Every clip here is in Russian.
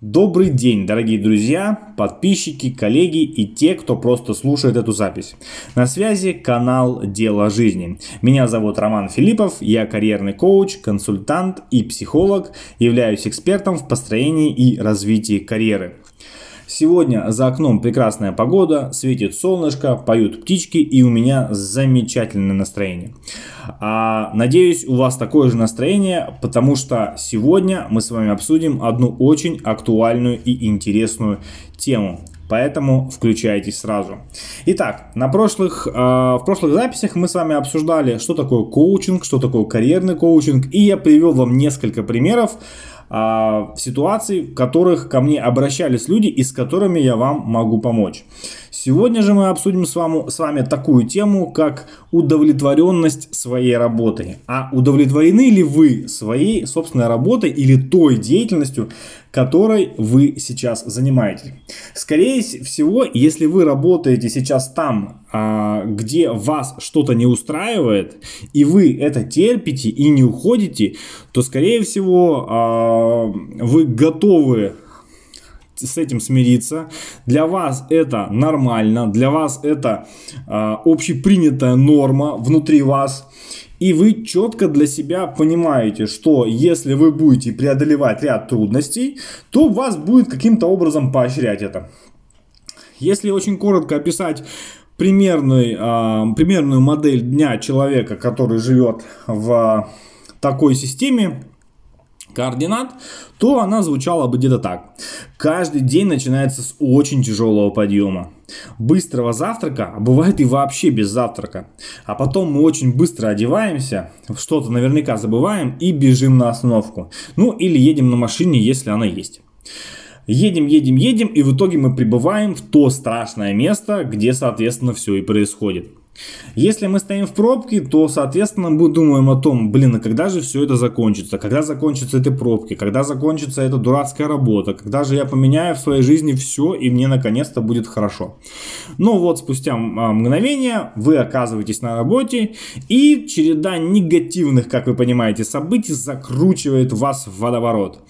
Добрый день, дорогие друзья, подписчики, коллеги и те, кто просто слушает эту запись. На связи канал Дело жизни. Меня зовут Роман Филиппов, я карьерный коуч, консультант и психолог, являюсь экспертом в построении и развитии карьеры. Сегодня за окном прекрасная погода, светит солнышко, поют птички и у меня замечательное настроение. А, надеюсь, у вас такое же настроение, потому что сегодня мы с вами обсудим одну очень актуальную и интересную тему. Поэтому включайтесь сразу. Итак, на прошлых, э, в прошлых записях мы с вами обсуждали, что такое коучинг, что такое карьерный коучинг. И я привел вам несколько примеров а, ситуаций, в которых ко мне обращались люди и с которыми я вам могу помочь. Сегодня же мы обсудим с вами, с вами такую тему, как удовлетворенность своей работой. А удовлетворены ли вы своей собственной работой или той деятельностью, которой вы сейчас занимаетесь? Скорее всего, если вы работаете сейчас там, а, где вас что-то не устраивает, и вы это терпите и не уходите, то, скорее всего, а, вы готовы с этим смириться. Для вас это нормально, для вас это э, общепринятая норма внутри вас. И вы четко для себя понимаете, что если вы будете преодолевать ряд трудностей, то вас будет каким-то образом поощрять это. Если очень коротко описать примерный, э, примерную модель дня человека, который живет в такой системе, координат, то она звучала бы где-то так. Каждый день начинается с очень тяжелого подъема. Быстрого завтрака, а бывает и вообще без завтрака. А потом мы очень быстро одеваемся, что-то наверняка забываем и бежим на остановку. Ну или едем на машине, если она есть. Едем, едем, едем, и в итоге мы прибываем в то страшное место, где, соответственно, все и происходит. Если мы стоим в пробке, то, соответственно, мы думаем о том, блин, а когда же все это закончится? Когда закончатся эти пробки? Когда закончится эта дурацкая работа? Когда же я поменяю в своей жизни все и мне наконец-то будет хорошо? Но вот спустя а, мгновение вы оказываетесь на работе и череда негативных, как вы понимаете, событий закручивает вас в водоворот.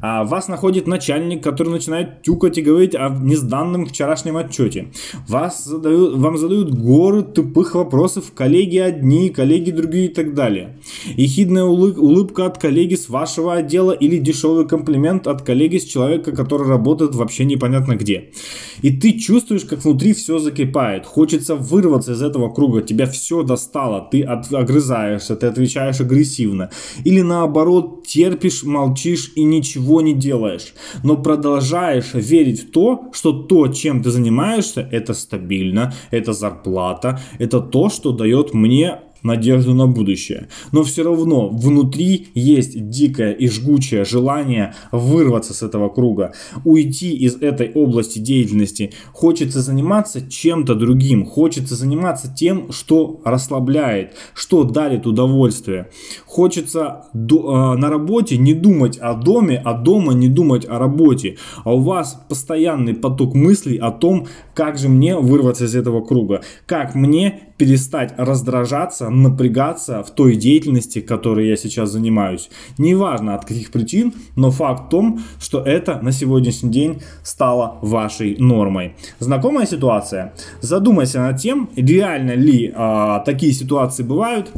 А вас находит начальник, который начинает тюкать и говорить о несданном вчерашнем отчете. Вас задают, вам задают горы тупых тупых вопросов коллеги одни, коллеги другие и так далее. Ехидная улыбка от коллеги с вашего отдела или дешевый комплимент от коллеги с человека, который работает вообще непонятно где. И ты чувствуешь, как внутри все закипает. Хочется вырваться из этого круга. Тебя все достало. Ты от, огрызаешься, ты отвечаешь агрессивно. Или наоборот, терпишь, молчишь и ничего не делаешь. Но продолжаешь верить в то, что то, чем ты занимаешься, это стабильно, это зарплата, это то, что дает мне надежду на будущее. Но все равно внутри есть дикое и жгучее желание вырваться с этого круга, уйти из этой области деятельности. Хочется заниматься чем-то другим, хочется заниматься тем, что расслабляет, что дарит удовольствие. Хочется а, на работе не думать о доме, а дома не думать о работе. А у вас постоянный поток мыслей о том, как же мне вырваться из этого круга, как мне перестать раздражаться, напрягаться в той деятельности, которой я сейчас занимаюсь. Неважно от каких причин, но факт в том, что это на сегодняшний день стало вашей нормой. Знакомая ситуация? Задумайся над тем, реально ли а, такие ситуации бывают.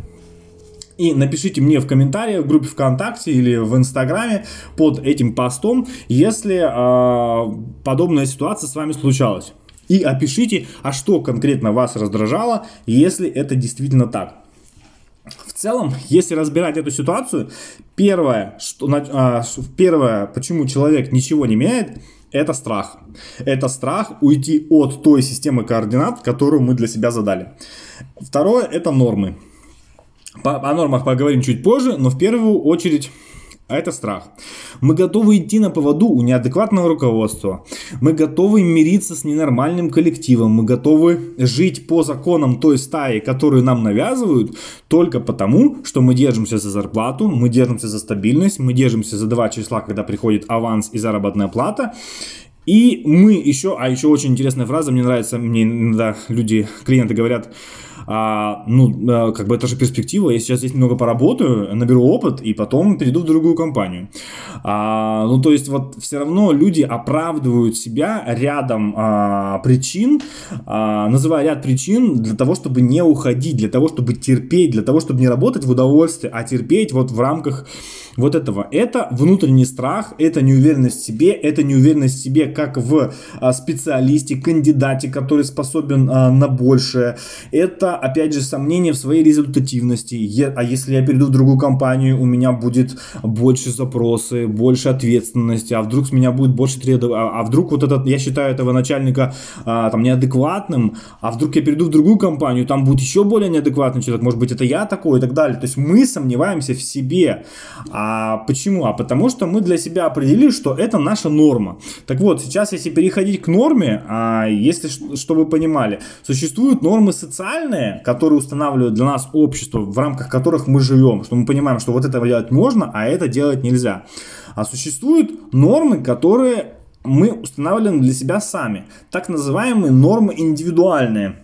И напишите мне в комментариях в группе ВКонтакте или в Инстаграме под этим постом, если э, подобная ситуация с вами случалась. И опишите, а что конкретно вас раздражало, если это действительно так. В целом, если разбирать эту ситуацию, первое, что, а, первое, почему человек ничего не меняет, это страх. Это страх уйти от той системы координат, которую мы для себя задали. Второе, это нормы. По, о нормах поговорим чуть позже, но в первую очередь а это страх. Мы готовы идти на поводу у неадекватного руководства. Мы готовы мириться с ненормальным коллективом. Мы готовы жить по законам той стаи, которую нам навязывают, только потому, что мы держимся за зарплату, мы держимся за стабильность, мы держимся за два числа, когда приходит аванс и заработная плата. И мы еще, а еще очень интересная фраза, мне нравится, мне иногда люди, клиенты говорят, а, ну, э, как бы это же перспектива, я сейчас здесь немного поработаю, наберу опыт и потом перейду в другую компанию. А, ну, то есть вот все равно люди оправдывают себя рядом а, причин, а, называя ряд причин для того, чтобы не уходить, для того, чтобы терпеть, для того, чтобы не работать в удовольствие, а терпеть вот в рамках вот этого. Это внутренний страх, это неуверенность в себе, это неуверенность в себе как в а, специалисте, кандидате, который способен а, на большее. Это, опять же, сомнение в своей результативности. А если я перейду в другую компанию, у меня будет больше запросы, больше ответственности, а вдруг с меня будет больше требований, а, вдруг вот этот, я считаю этого начальника а, там неадекватным, а вдруг я перейду в другую компанию, там будет еще более неадекватный человек, может быть, это я такой и так далее. То есть мы сомневаемся в себе. А почему? А потому что мы для себя определили, что это наша норма. Так вот, сейчас если переходить к норме, а если, что вы понимали, существуют нормы социальные, которые устанавливают для нас общество, в рамках которых мы живем, что мы понимаем, что вот это делать можно, а это делать нельзя. А существуют нормы, которые мы устанавливаем для себя сами, так называемые нормы индивидуальные.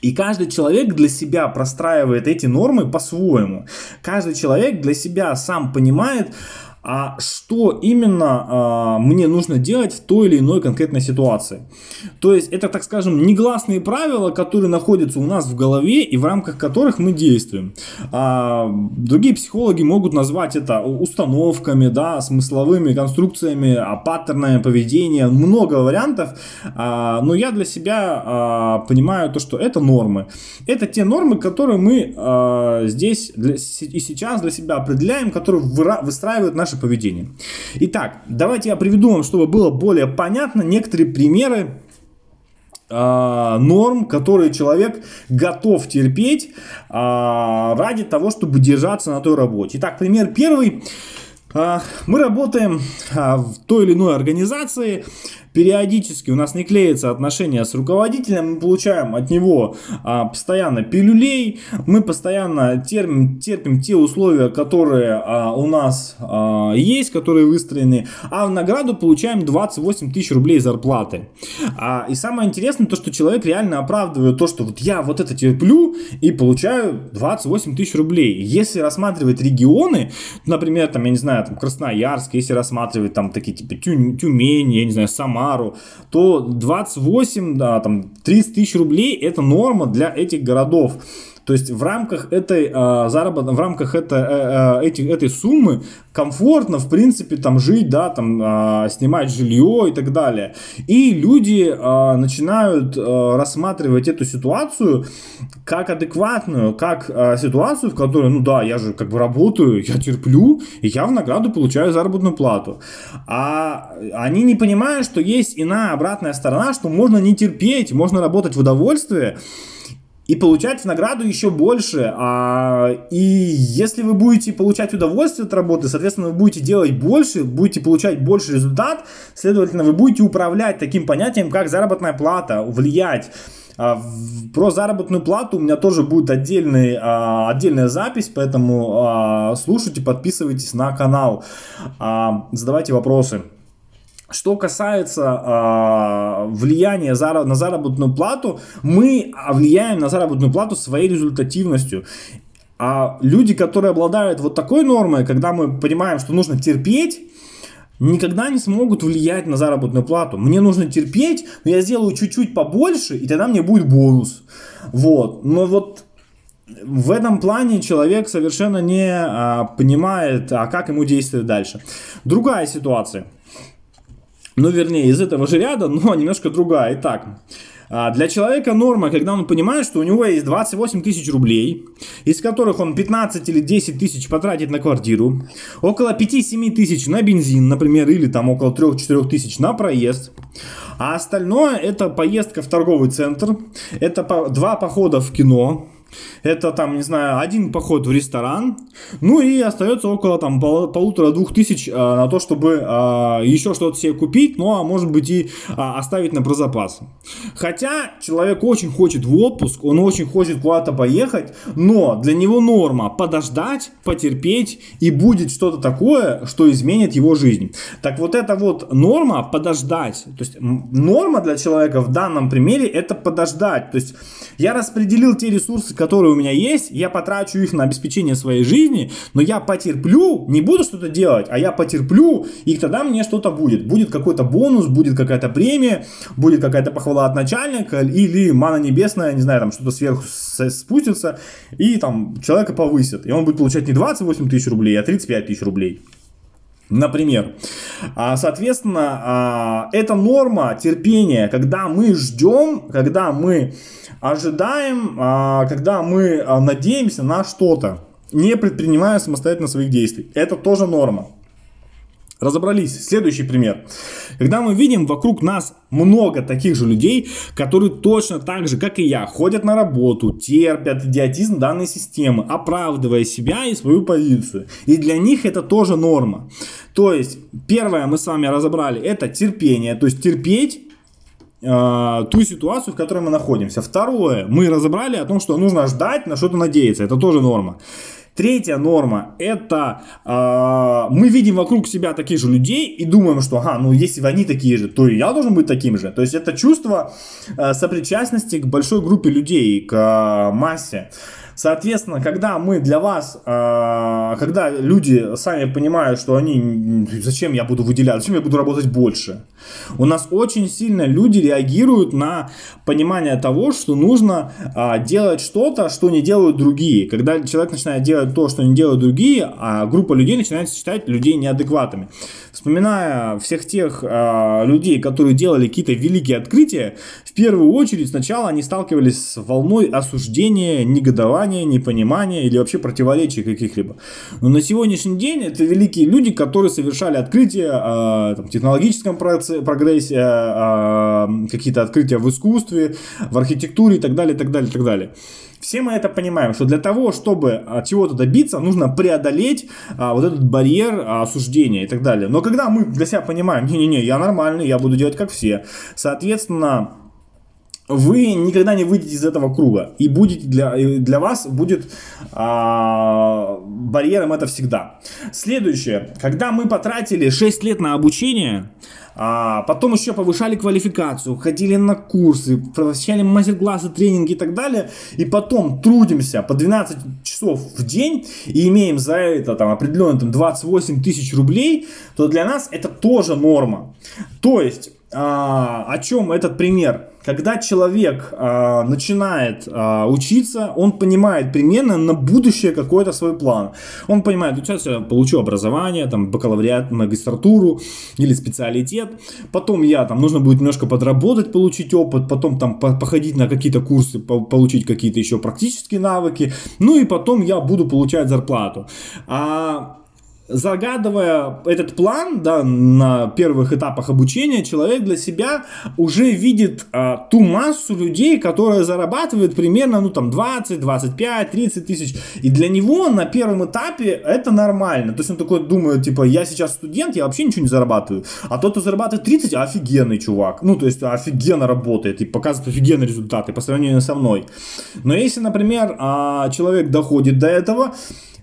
И каждый человек для себя простраивает эти нормы по-своему. Каждый человек для себя сам понимает, а что именно а, мне нужно делать в той или иной конкретной ситуации. То есть это, так скажем, негласные правила, которые находятся у нас в голове и в рамках которых мы действуем. А, другие психологи могут назвать это установками, да, смысловыми конструкциями, а, паттернами поведения, много вариантов, а, но я для себя а, понимаю то, что это нормы. Это те нормы, которые мы а, здесь для, и сейчас для себя определяем, которые выстраивают наш наше поведение. Итак, давайте я приведу вам, чтобы было более понятно, некоторые примеры э, норм, которые человек готов терпеть э, ради того, чтобы держаться на той работе. Итак, пример первый. Э, мы работаем в той или иной организации, периодически у нас не клеятся отношения с руководителем, мы получаем от него а, постоянно пилюлей, мы постоянно терпим, терпим те условия, которые а, у нас а, есть, которые выстроены, а в награду получаем 28 тысяч рублей зарплаты. А, и самое интересное то, что человек реально оправдывает то, что вот я вот это терплю и получаю 28 тысяч рублей. Если рассматривать регионы, например, там, я не знаю, там Красноярск, если рассматривать там такие типа Тюмень, я не знаю, Самара, Самару, то 28, да, там 30 тысяч рублей это норма для этих городов. То есть в рамках этой э, заработной, в рамках это, э, э, этой суммы комфортно, в принципе, там жить, да, там э, снимать жилье и так далее. И люди э, начинают э, рассматривать эту ситуацию как адекватную, как э, ситуацию, в которой, ну да, я же как бы работаю, я терплю, и я в награду получаю заработную плату. А они не понимают, что есть иная обратная сторона, что можно не терпеть, можно работать в удовольствие, и получать награду еще больше. А, и если вы будете получать удовольствие от работы, соответственно, вы будете делать больше, будете получать больше результат, следовательно, вы будете управлять таким понятием, как заработная плата, влиять. А, про заработную плату у меня тоже будет отдельный, а, отдельная запись, поэтому слушайте, подписывайтесь на канал, задавайте вопросы. Что касается э, влияния зараб- на заработную плату, мы влияем на заработную плату своей результативностью. А люди, которые обладают вот такой нормой, когда мы понимаем, что нужно терпеть, никогда не смогут влиять на заработную плату. Мне нужно терпеть, но я сделаю чуть-чуть побольше, и тогда мне будет бонус. Вот. Но вот в этом плане человек совершенно не а, понимает, а как ему действовать дальше. Другая ситуация – ну, вернее, из этого же ряда, но немножко другая. Итак, а, для человека норма, когда он понимает, что у него есть 28 тысяч рублей, из которых он 15 или 10 тысяч потратит на квартиру, около 5-7 тысяч на бензин, например, или там около 3-4 тысяч на проезд, а остальное это поездка в торговый центр, это два похода в кино, Это там, не знаю, один поход в ресторан, ну и остается около там пол, полутора-двух тысяч а, на то, чтобы а, еще что-то себе купить, ну а может быть и а, оставить на прозапас. Хотя человек очень хочет в отпуск, он очень хочет куда-то поехать, но для него норма подождать, потерпеть и будет что-то такое, что изменит его жизнь. Так вот эта вот норма подождать, то есть норма для человека в данном примере это подождать, то есть я распределил те ресурсы, которые у меня есть, я потрачу их на обеспечение своей жизни, но я потерплю, не буду что-то делать, а я потерплю, и тогда мне что-то будет. Будет какой-то бонус, будет какая-то премия, будет какая-то похвала от начальника, или мана небесная, не знаю, там что-то сверху спустится, и там человека повысит. И он будет получать не 28 тысяч рублей, а 35 тысяч рублей. Например, а, соответственно, а, это норма терпения, когда мы ждем, когда мы ожидаем, а, когда мы надеемся на что-то, не предпринимая самостоятельно своих действий. Это тоже норма. Разобрались. Следующий пример. Когда мы видим вокруг нас много таких же людей, которые точно так же, как и я, ходят на работу, терпят идиотизм данной системы, оправдывая себя и свою позицию. И для них это тоже норма. То есть, первое мы с вами разобрали, это терпение, то есть терпеть э, ту ситуацию, в которой мы находимся. Второе, мы разобрали о том, что нужно ждать, на что-то надеяться. Это тоже норма. Третья норма – это э, мы видим вокруг себя таких же людей и думаем, что, ага, ну если они такие же, то и я должен быть таким же. То есть это чувство э, сопричастности к большой группе людей, к э, массе. Соответственно, когда мы для вас, э, когда люди сами понимают, что они, зачем я буду выделять, зачем я буду работать больше, у нас очень сильно люди реагируют на понимание того, что нужно э, делать что-то, что не делают другие. Когда человек начинает делать то, что не делают другие, а группа людей начинает считать людей неадекватными. Вспоминая всех тех э, людей, которые делали какие-то великие открытия, в первую очередь сначала они сталкивались с волной осуждения, негодования, непонимания, непонимания или вообще противоречий каких-либо. Но на сегодняшний день это великие люди, которые совершали открытия о там, технологическом прогрессе, о, какие-то открытия в искусстве, в архитектуре и так далее, так далее, так далее. Все мы это понимаем, что для того, чтобы чего-то добиться, нужно преодолеть а, вот этот барьер а, осуждения и так далее. Но когда мы для себя понимаем, не-не-не, я нормальный, я буду делать как все, соответственно, вы никогда не выйдете из этого круга. И будете для, для вас будет а, барьером это всегда. Следующее. Когда мы потратили 6 лет на обучение, а, потом еще повышали квалификацию, ходили на курсы, посещали мастер-классы, тренинги и так далее, и потом трудимся по 12 часов в день и имеем за это там определенно там, 28 тысяч рублей, то для нас это тоже норма. То есть, а, о чем этот пример? Когда человек э, начинает э, учиться, он понимает примерно на будущее какой-то свой план. Он понимает, сейчас я получу образование, там, бакалавриат, магистратуру или специалитет. Потом я, там, нужно будет немножко подработать, получить опыт, потом там походить на какие-то курсы, получить какие-то еще практические навыки. Ну и потом я буду получать зарплату. А загадывая этот план да, на первых этапах обучения, человек для себя уже видит а, ту массу людей, которая зарабатывает примерно ну, там, 20, 25, 30 тысяч. И для него на первом этапе это нормально. То есть он такой думает, типа, я сейчас студент, я вообще ничего не зарабатываю. А тот, кто зарабатывает 30, офигенный чувак. Ну, то есть офигенно работает и показывает офигенные результаты по сравнению со мной. Но если, например, а, человек доходит до этого,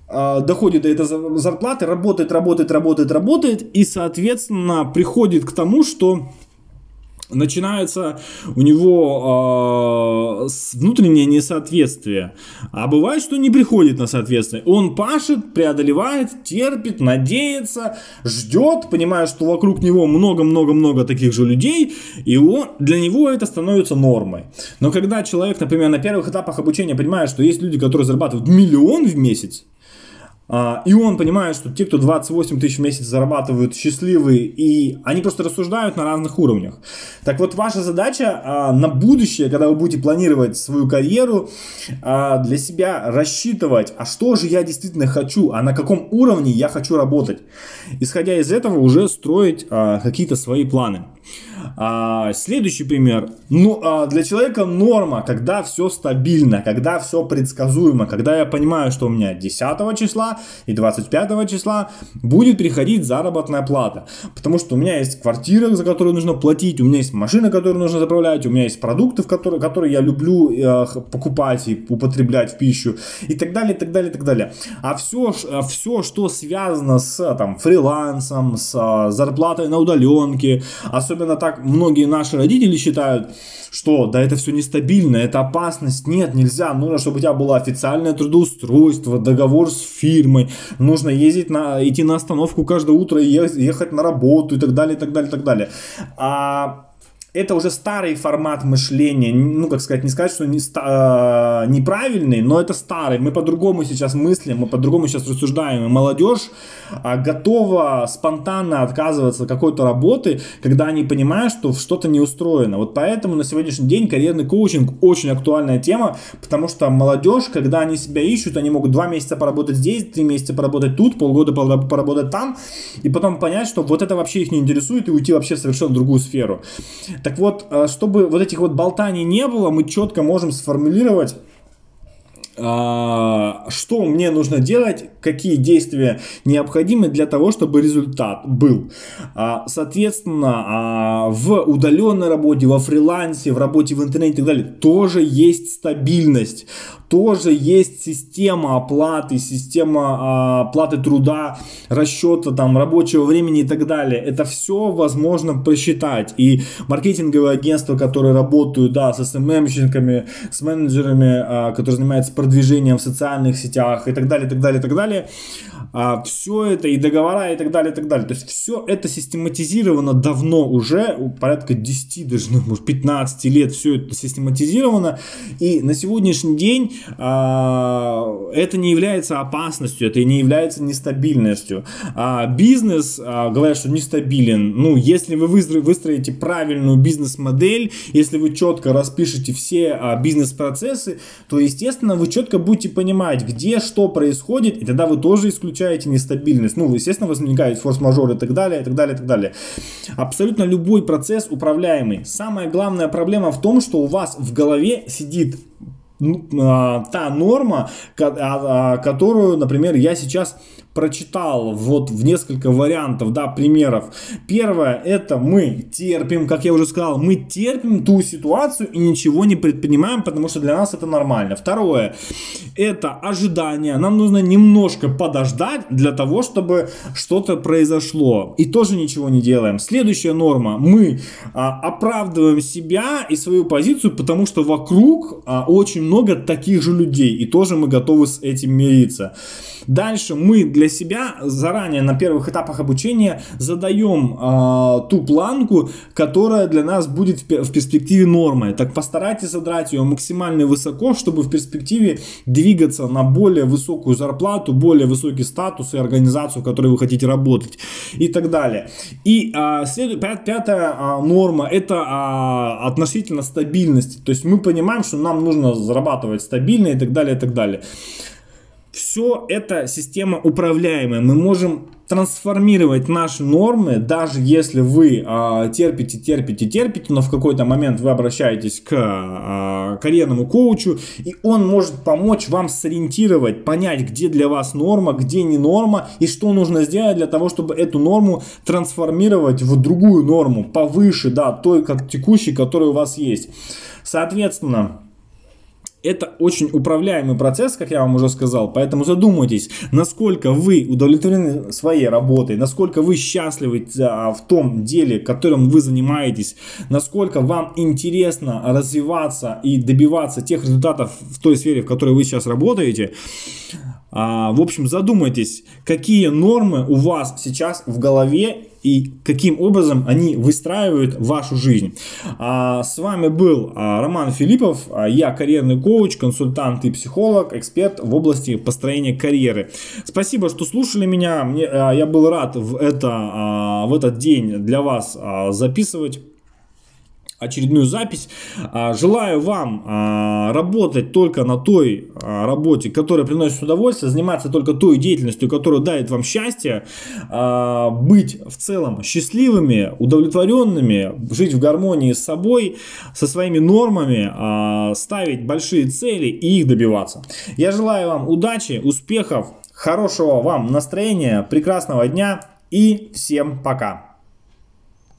доходит до этой зарплаты, работает, работает, работает, работает, и, соответственно, приходит к тому, что начинается у него э, внутреннее несоответствие. А бывает, что не приходит на соответствие. Он пашет, преодолевает, терпит, надеется, ждет, понимая, что вокруг него много-много-много таких же людей, и он, для него это становится нормой. Но когда человек, например, на первых этапах обучения понимает, что есть люди, которые зарабатывают миллион в месяц, а, и он понимает, что те, кто 28 тысяч в месяц зарабатывают, счастливые, и они просто рассуждают на разных уровнях. Так вот, ваша задача а, на будущее, когда вы будете планировать свою карьеру, а, для себя рассчитывать, а что же я действительно хочу, а на каком уровне я хочу работать. Исходя из этого, уже строить какие-то свои планы. А, следующий пример. Ну, а для человека норма, когда все стабильно, когда все предсказуемо, когда я понимаю, что у меня 10 числа и 25 числа будет приходить заработная плата. Потому что у меня есть квартира, за которую нужно платить, у меня есть машина, которую нужно заправлять, у меня есть продукты, в которые, которые я люблю э, покупать и употреблять в пищу и так далее, и так далее, и так далее. А все, а все что связано с там, фрилансом, с а, зарплатой на удаленке, особенно так многие наши родители считают, что да это все нестабильно, это опасность. Нет, нельзя. Нужно, чтобы у тебя было официальное трудоустройство, договор с фирмой. Нужно ездить на, идти на остановку каждое утро и ехать на работу и так далее, и так далее, и так далее. А это уже старый формат мышления. Ну, как сказать, не сказать, что не, э, неправильный, но это старый. Мы по-другому сейчас мыслим, мы по-другому сейчас рассуждаем. И молодежь э, готова спонтанно отказываться от какой-то работы, когда они понимают, что что-то не устроено. Вот поэтому на сегодняшний день карьерный коучинг очень актуальная тема, потому что молодежь, когда они себя ищут, они могут два месяца поработать здесь, три месяца поработать тут, полгода поработать там, и потом понять, что вот это вообще их не интересует, и уйти вообще в совершенно другую сферу. Так вот, э, чтобы вот этих вот болтаний не было, мы четко можем сформулировать а, что мне нужно делать, какие действия необходимы для того, чтобы результат был. А, соответственно, а, в удаленной работе, во фрилансе, в работе в интернете и так далее тоже есть стабильность тоже есть система оплаты, система оплаты труда, расчета там рабочего времени и так далее. Это все возможно просчитать. И маркетинговые агентства, которые работают, да, с SMM-щиками, с менеджерами, которые занимаются продвижением в социальных сетях и так далее, и так далее, и так далее, вами. А, все это и договора и так далее, и так далее. То есть все это систематизировано давно уже, порядка 10, даже ну, может 15 лет все это систематизировано. И на сегодняшний день а, это не является опасностью, это не является нестабильностью. А, бизнес, а, говорят, что нестабилен. Ну, если вы выстроите правильную бизнес-модель, если вы четко распишете все а, бизнес-процессы, то, естественно, вы четко будете понимать, где что происходит, и тогда вы тоже исключаете ощущаете нестабильность. Ну, естественно, возникает форс-мажор и так далее, и так далее, и так далее. Абсолютно любой процесс управляемый. Самая главная проблема в том, что у вас в голове сидит ну, а, та норма, а, которую, например, я сейчас прочитал вот в несколько вариантов, да, примеров. Первое, это мы терпим, как я уже сказал, мы терпим ту ситуацию и ничего не предпринимаем, потому что для нас это нормально. Второе, это ожидание. Нам нужно немножко подождать для того, чтобы что-то произошло. И тоже ничего не делаем. Следующая норма, мы а, оправдываем себя и свою позицию, потому что вокруг а, очень много таких же людей, и тоже мы готовы с этим мириться. Дальше мы для себя заранее на первых этапах обучения задаем э, ту планку, которая для нас будет в, перспективе нормой. Так постарайтесь задрать ее максимально высоко, чтобы в перспективе двигаться на более высокую зарплату, более высокий статус и организацию, в которой вы хотите работать и так далее. И э, след... пятая э, норма это э, относительно стабильности. То есть мы понимаем, что нам нужно зарабатывать стабильно и так далее, и так далее. Все это система управляемая. Мы можем трансформировать наши нормы, даже если вы э, терпите, терпите, терпите, но в какой-то момент вы обращаетесь к э, карьерному коучу, и он может помочь вам сориентировать, понять, где для вас норма, где не норма, и что нужно сделать для того, чтобы эту норму трансформировать в другую норму, повыше, да, той как текущей, которая у вас есть. Соответственно, это очень управляемый процесс, как я вам уже сказал, поэтому задумайтесь, насколько вы удовлетворены своей работой, насколько вы счастливы а, в том деле, которым вы занимаетесь, насколько вам интересно развиваться и добиваться тех результатов в той сфере, в которой вы сейчас работаете. А, в общем, задумайтесь, какие нормы у вас сейчас в голове и каким образом они выстраивают вашу жизнь. А, с вами был а, Роман Филиппов, а, я карьерный коуч, консультант и психолог, эксперт в области построения карьеры. Спасибо, что слушали меня, Мне, я был рад в, это, в этот день для вас записывать очередную запись. А, желаю вам а, работать только на той а, работе, которая приносит удовольствие, заниматься только той деятельностью, которая дает вам счастье, быть в целом счастливыми, удовлетворенными, жить в гармонии с собой, со своими нормами, ставить большие цели и их добиваться. Я желаю вам удачи, успехов, хорошего вам настроения, прекрасного дня и всем пока.